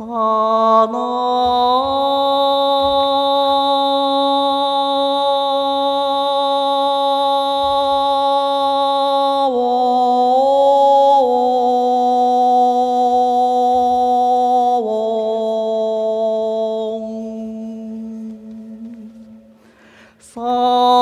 aah 萨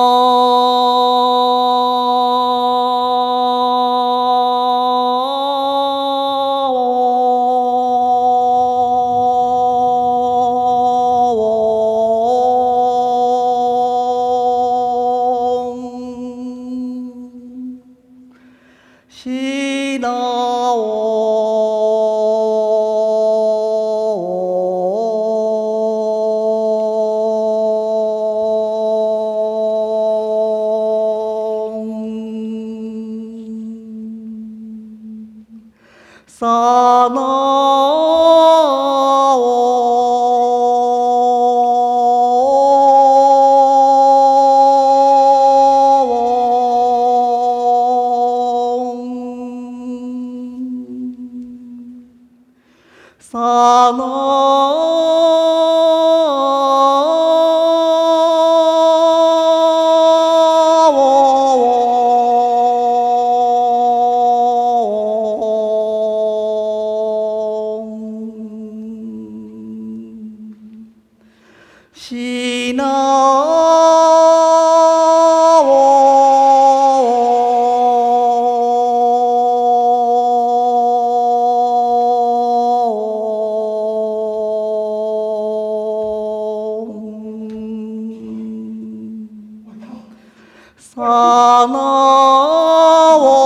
ひなさな萨拉，西那。さなを